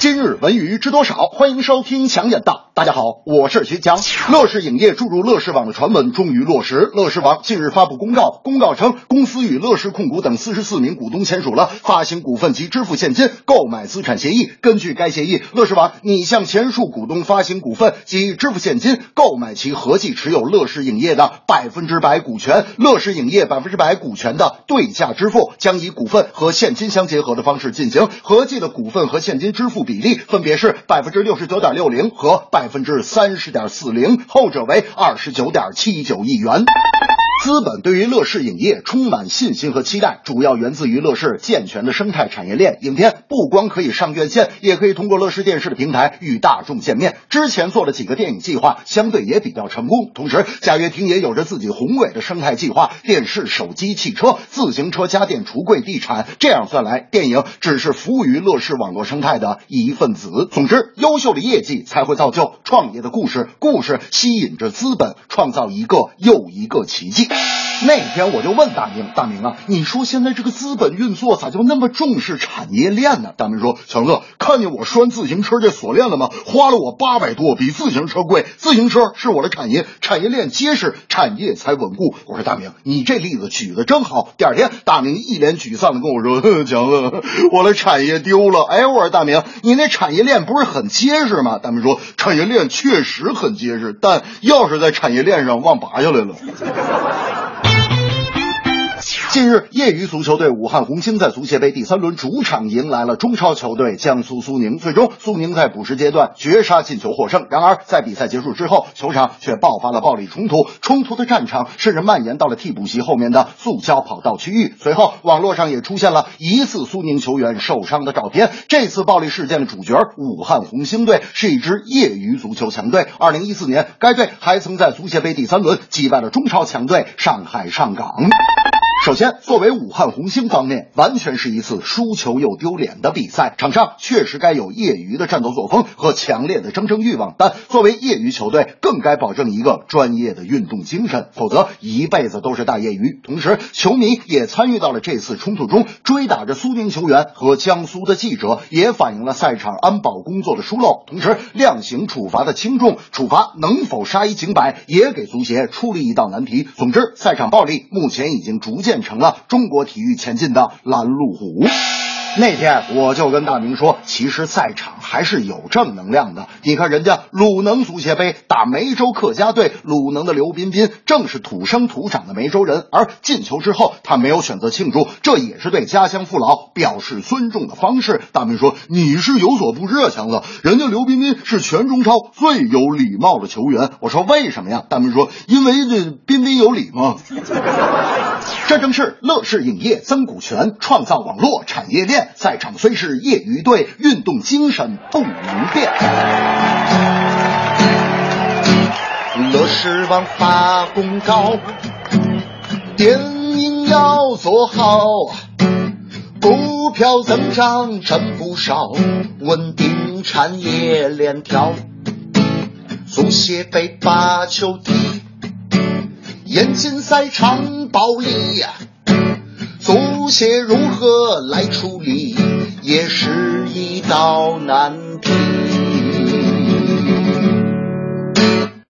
今日文娱知多少？欢迎收听强眼道。大家好，我是徐强。乐视影业注入乐视网的传闻终于落实。乐视网近日发布公告，公告称公司与乐视控股等四十四名股东签署了发行股份及支付现金购买资产协议。根据该协议，乐视网拟向前述股东发行股份及支付现金，购买其合计持有乐视影业的百分之百股权。乐视影业百分之百股权的对价支付将以股份和现金相结合的方式进行，合计的股份和现金支付比例分别是百分之六十九点六零和百分之三十点四零，后者为二十九点七九亿元。资本对于乐视影业充满信心和期待，主要源自于乐视健全的生态产业链。影片不光可以上院线，也可以通过乐视电视的平台与大众见面。之前做了几个电影计划，相对也比较成功。同时，贾跃亭也有着自己宏伟的生态计划：电视、手机、汽车、自行车、家电、橱柜、地产。这样算来，电影只是服务于乐视网络生态的一份子。总之，优秀的业绩才会造就创业的故事，故事吸引着资本，创造一个又一个奇迹。那天我就问大明，大明啊，你说现在这个资本运作咋就那么重视产业链呢？大明说，强哥，看见我拴自行车这锁链了吗？花了我八百多，比自行车贵。自行车是我的产业，产业链结实，产业才稳固。我说大明，你这例子举的真好。第二天，大明一脸沮丧的跟我说，强哥，我的产业丢了。哎，我说大明，你那产业链不是很结实吗？大明说，产业链确实很结实，但钥匙在产业链上忘拔下来了。近日，业余足球队武汉红星在足协杯第三轮主场迎来了中超球队江苏苏宁，最终苏宁在补时阶段绝杀进球获胜。然而，在比赛结束之后，球场却爆发了暴力冲突，冲突的战场甚至蔓延到了替补席后面的塑胶跑道区域。随后，网络上也出现了疑似苏宁球员受伤的照片。这次暴力事件的主角武汉红星队是一支业余足球强队。二零一四年，该队还曾在足协杯第三轮击败了中超强队上海上港。首先，作为武汉红星方面，完全是一次输球又丢脸的比赛。场上确实该有业余的战斗作风和强烈的争争欲望，但作为业余球队，更该保证一个专业的运动精神，否则一辈子都是大业余。同时，球迷也参与到了这次冲突中，追打着苏宁球员和江苏的记者，也反映了赛场安保工作的疏漏。同时，量刑处罚的轻重，处罚能否杀一儆百，也给足协出了一道难题。总之，赛场暴力目前已经逐渐。变成了中国体育前进的拦路虎。那天我就跟大明说，其实赛场还是有正能量的。你看人家鲁能足协杯打梅州客家队，鲁能的刘彬彬正是土生土长的梅州人，而进球之后他没有选择庆祝，这也是对家乡父老表示尊重的方式。大明说你是有所不知啊，强子，人家刘彬彬是全中超最有礼貌的球员。我说为什么呀？大明说因为这彬彬有礼嘛。这正是乐视影业增股权，创造网络产业链。赛场虽是业余队，运动精神不能变。乐视网发公告，电影要做好，股票增长真不少，稳定产业链条，足协杯把球踢，严禁赛场暴力。足协如何来处理，也是一道难题。